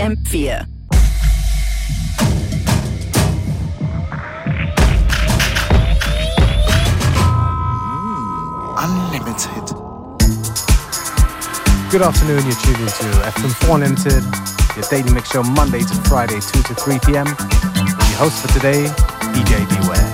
FM4. Mm, unlimited. Good afternoon, you're tuning to FM4 Unlimited, your daily mix show Monday to Friday, 2 to 3 p.m. Your host for today, DJ Beware.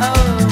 oh.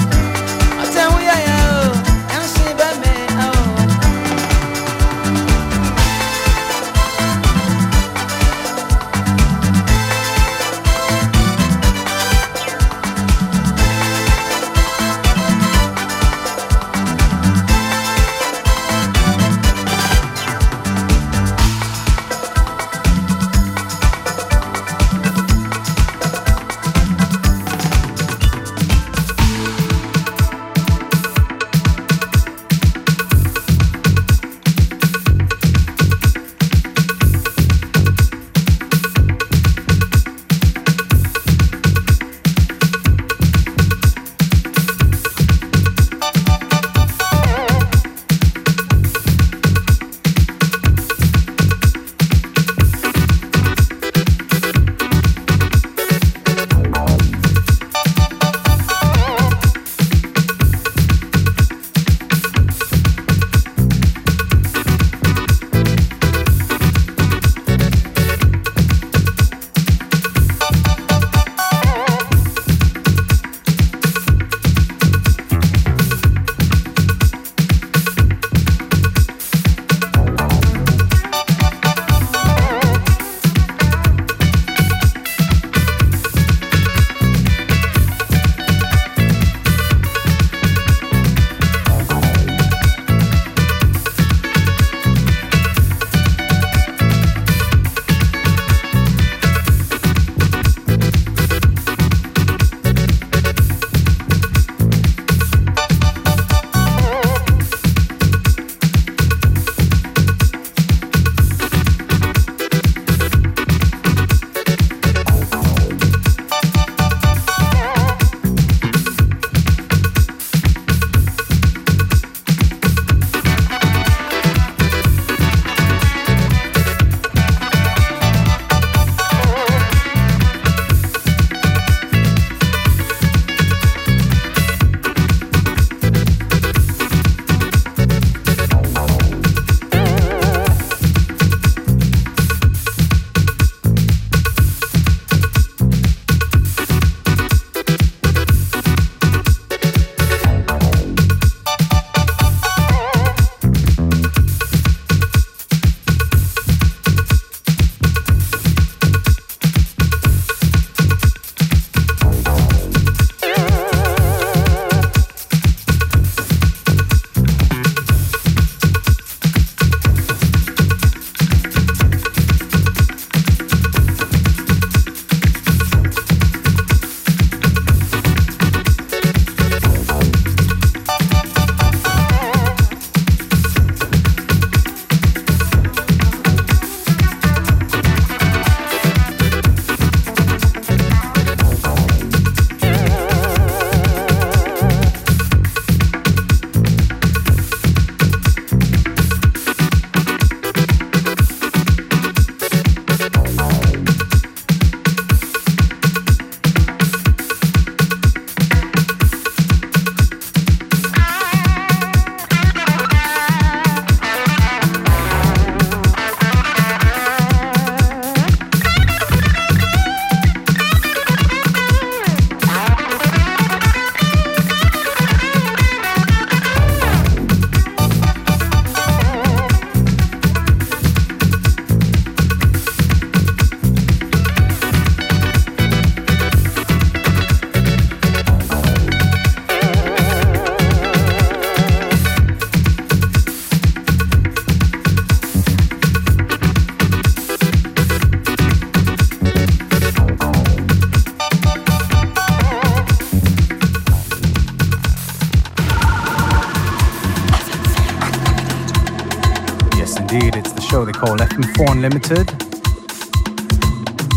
Called FM4 Unlimited.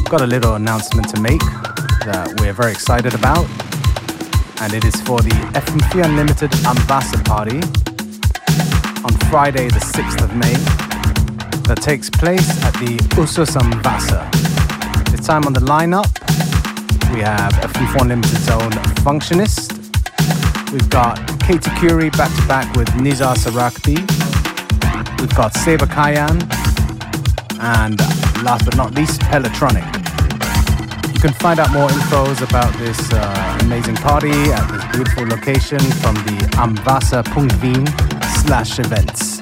Got a little announcement to make that we're very excited about, and it is for the FM4 Unlimited Ambassa party on Friday, the 6th of May, that takes place at the Usus am Wasser. This time on the lineup, we have FM4 Unlimited's own Functionist. We've got Katie Curie back to back with Nizar Sarakbi. We've got Saber Kayan. And last but not least, Pelotronic. You can find out more infos about this uh, amazing party at this beautiful location from the ambassa.wien slash events.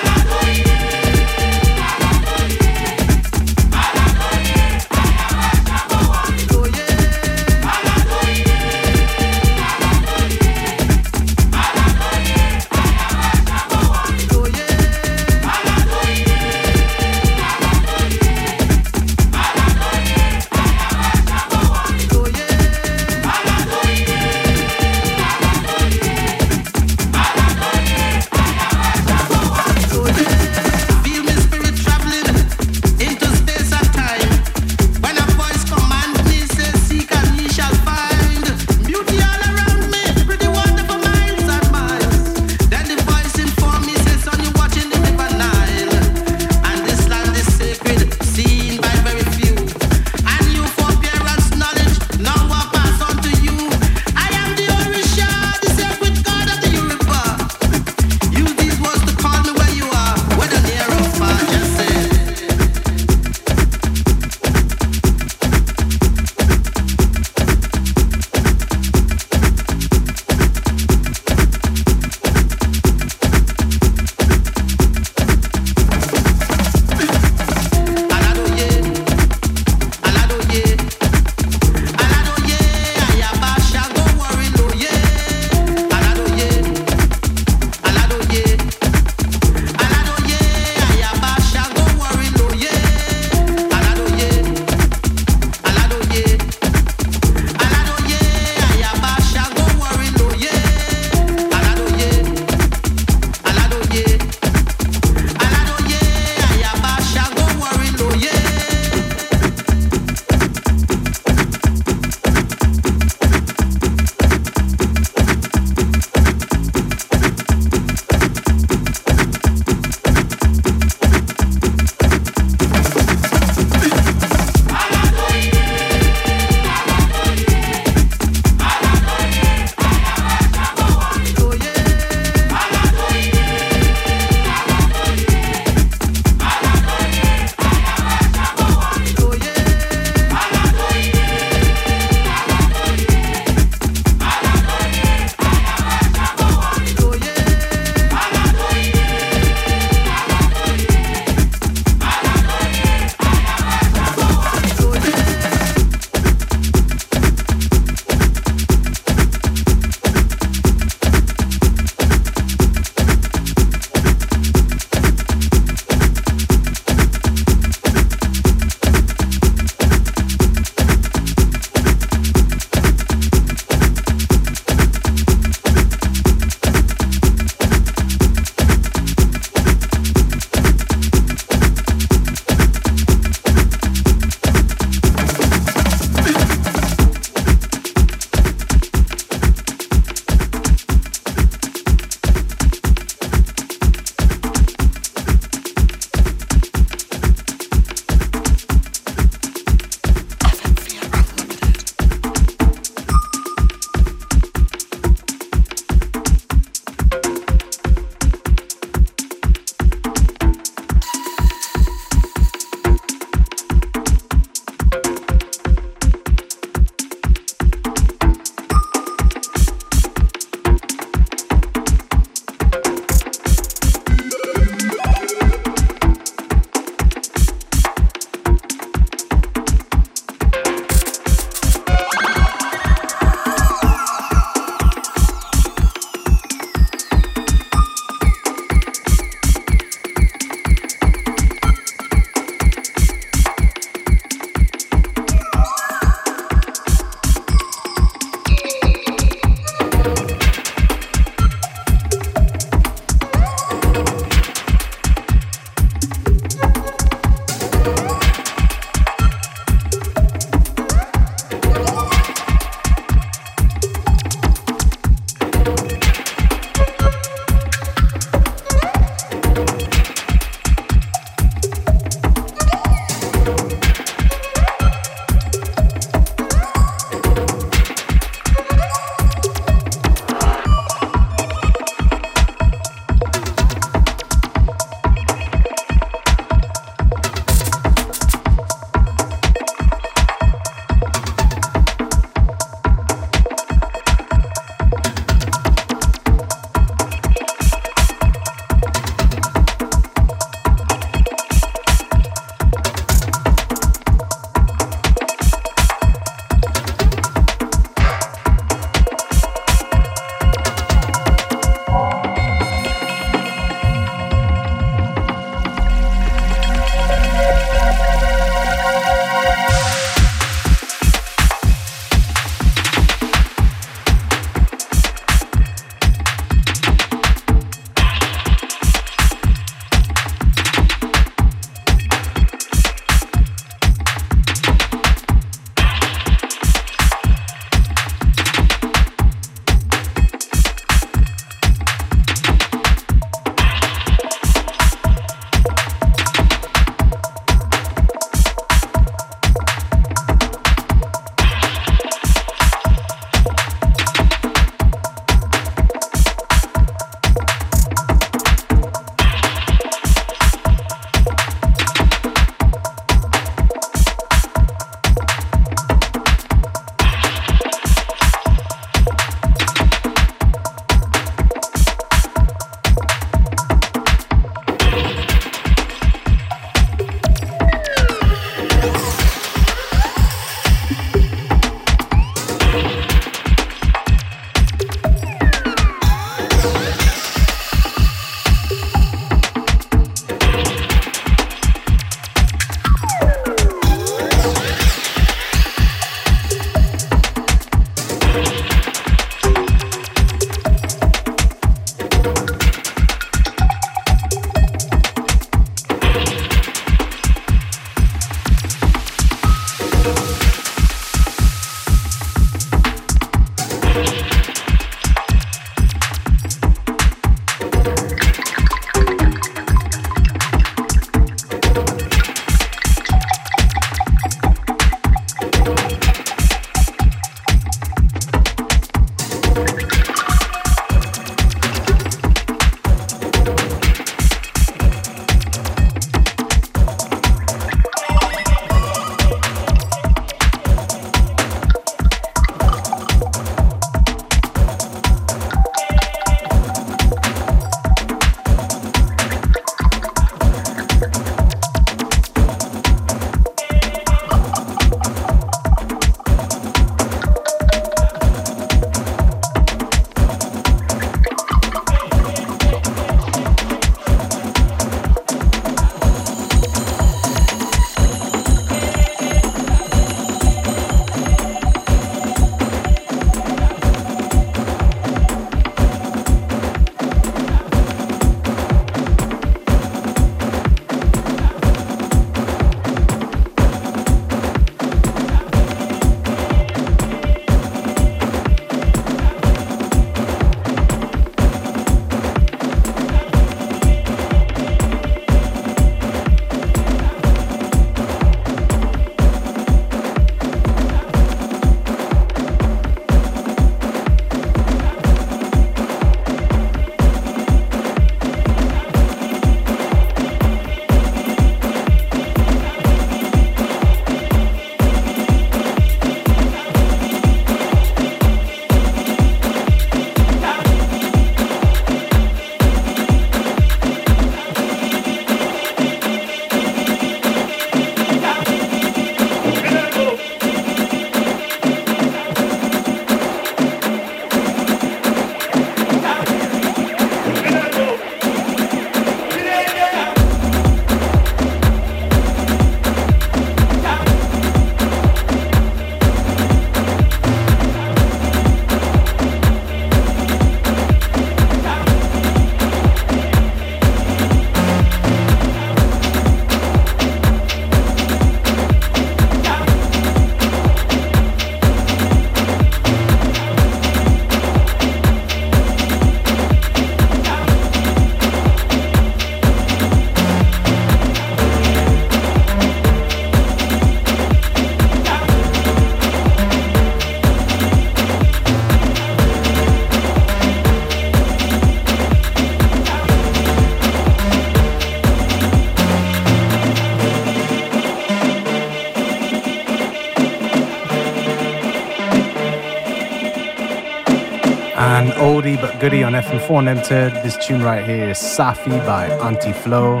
Goodie on FM4 Unlimited. This tune right here is Safi by Anti Flow,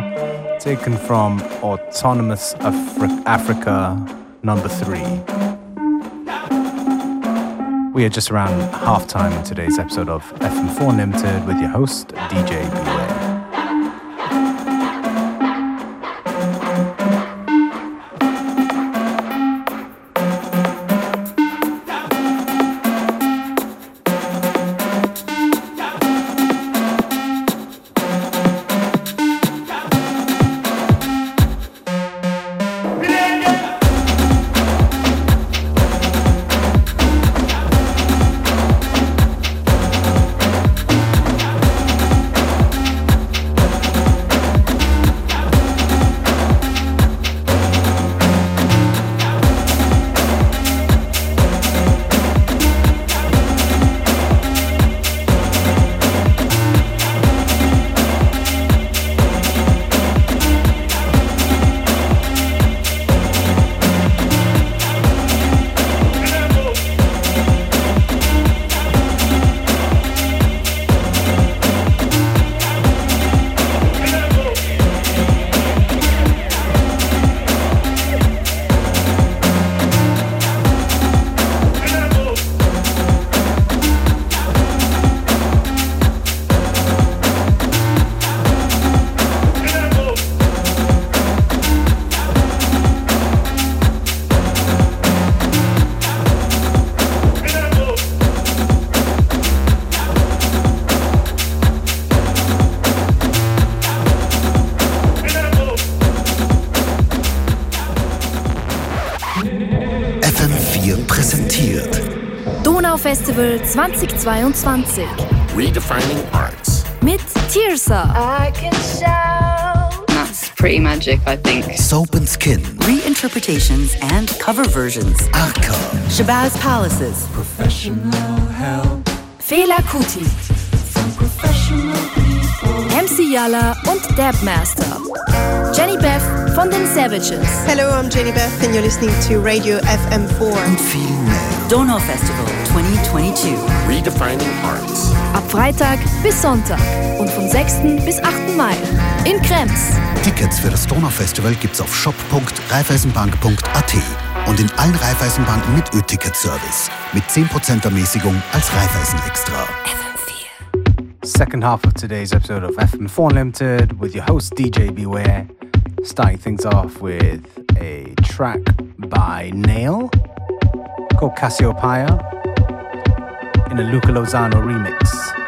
taken from Autonomous Afri- Africa number three. We are just around halftime in today's episode of FM4 Unlimited with your host, DJ. 2022. Redefining Arts. Mit Tirzah. That's pretty magic, I think. Soap and Skin. Reinterpretations and cover versions. Arca. Shabazz Palaces. Professional help. Fela Kuti. MC Yallah und Debmaster. Jehnny Beth von den Savages. Hello, I'm Jehnny Beth and you're listening to Radio FM4. Und viel mehr. Donau Festival 2022. Redefining Arts. Ab Freitag bis Sonntag und vom 6. bis 8. Mai in Krems. Tickets für das Donaufestival gibt's auf shop.raiffeisenbank.at und in allen Raiffeisenbanken mit Ö-Ticket-Service. Mit 10% Ermäßigung als Raiffeisen Extra. Second half of today's episode of FM4 Unlimited with your host DJ Beware. Starting things off with a track by Nail called Cassiopeia in a Luca Lozano remix.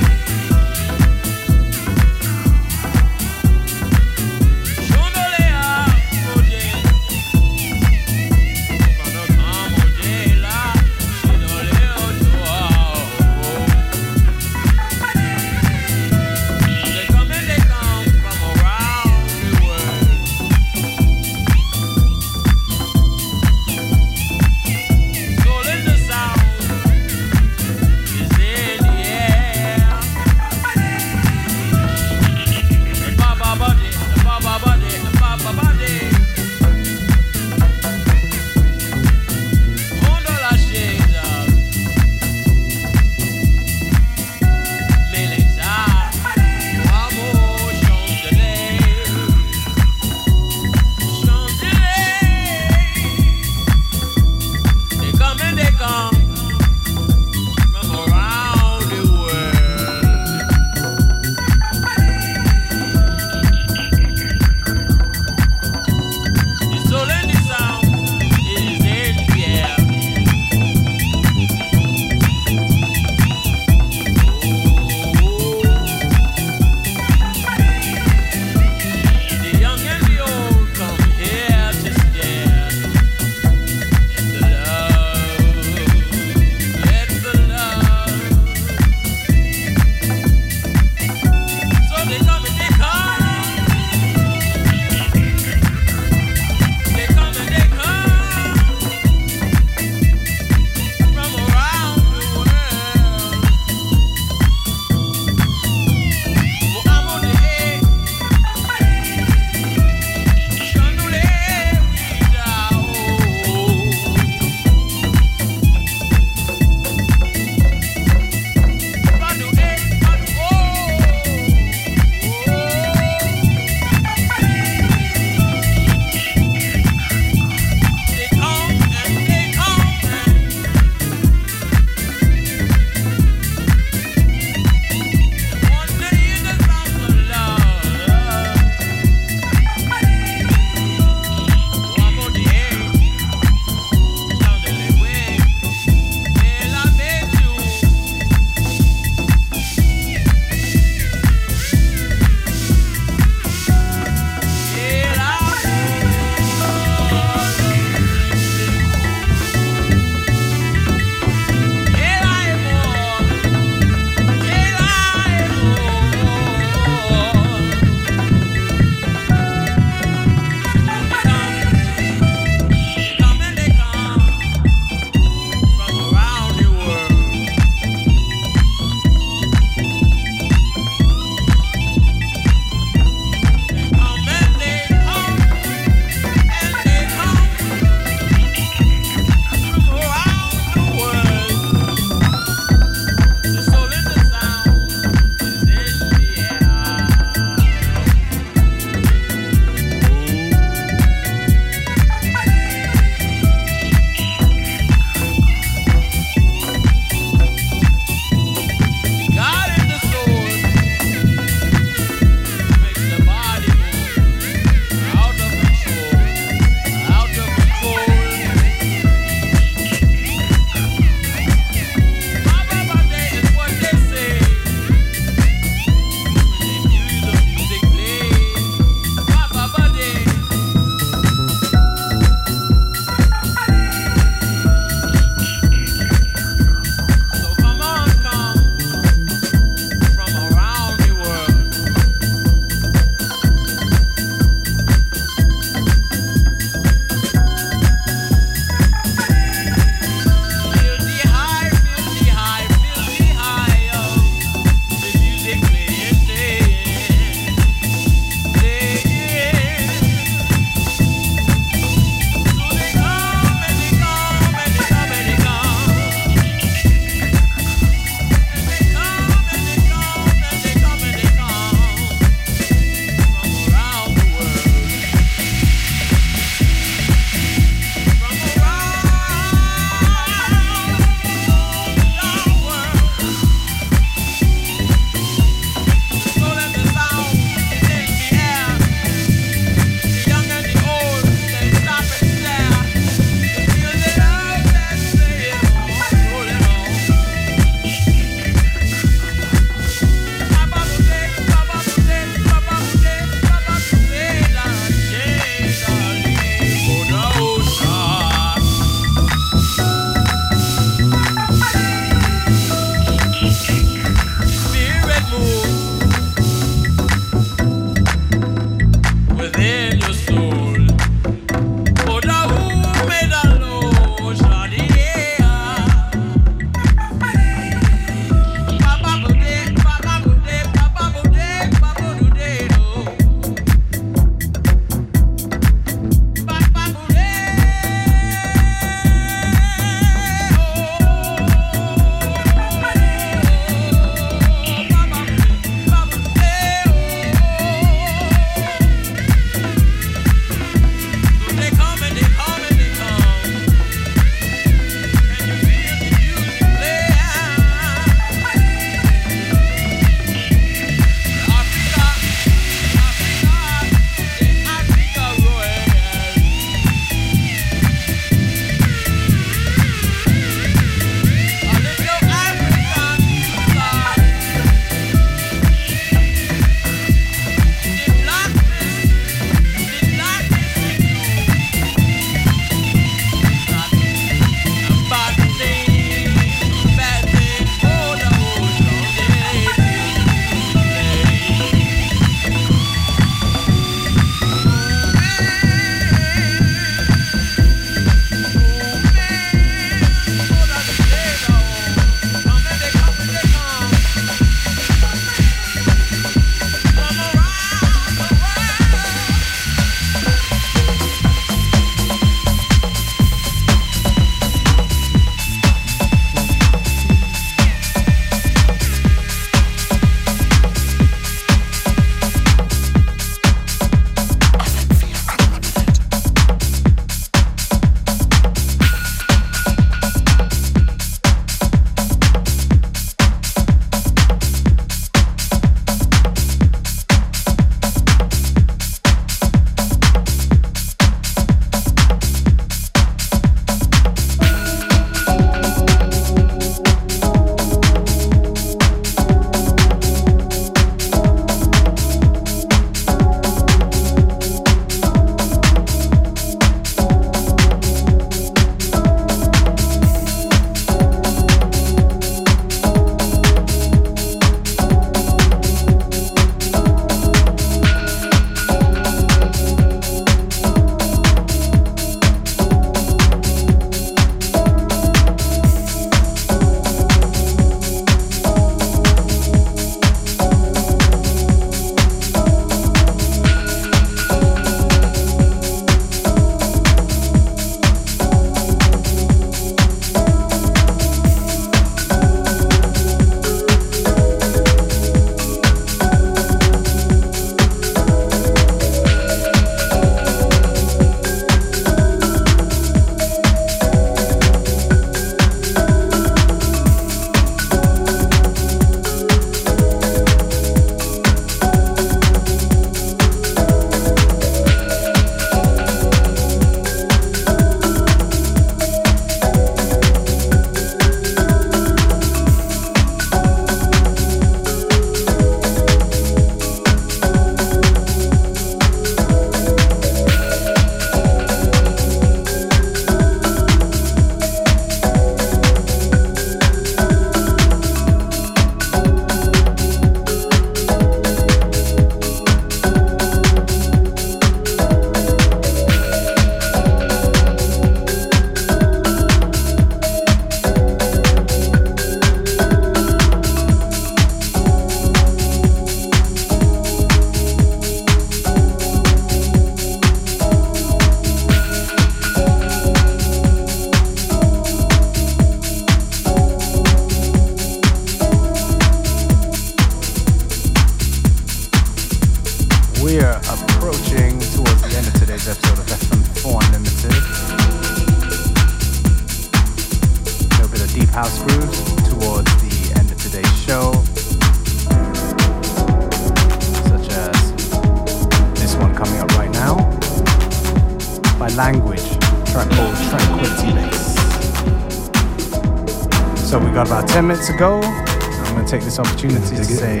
To go. I'm going to take this opportunity to say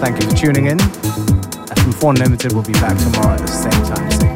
thank you for tuning in. FM4 Unlimited will be back tomorrow at the same time,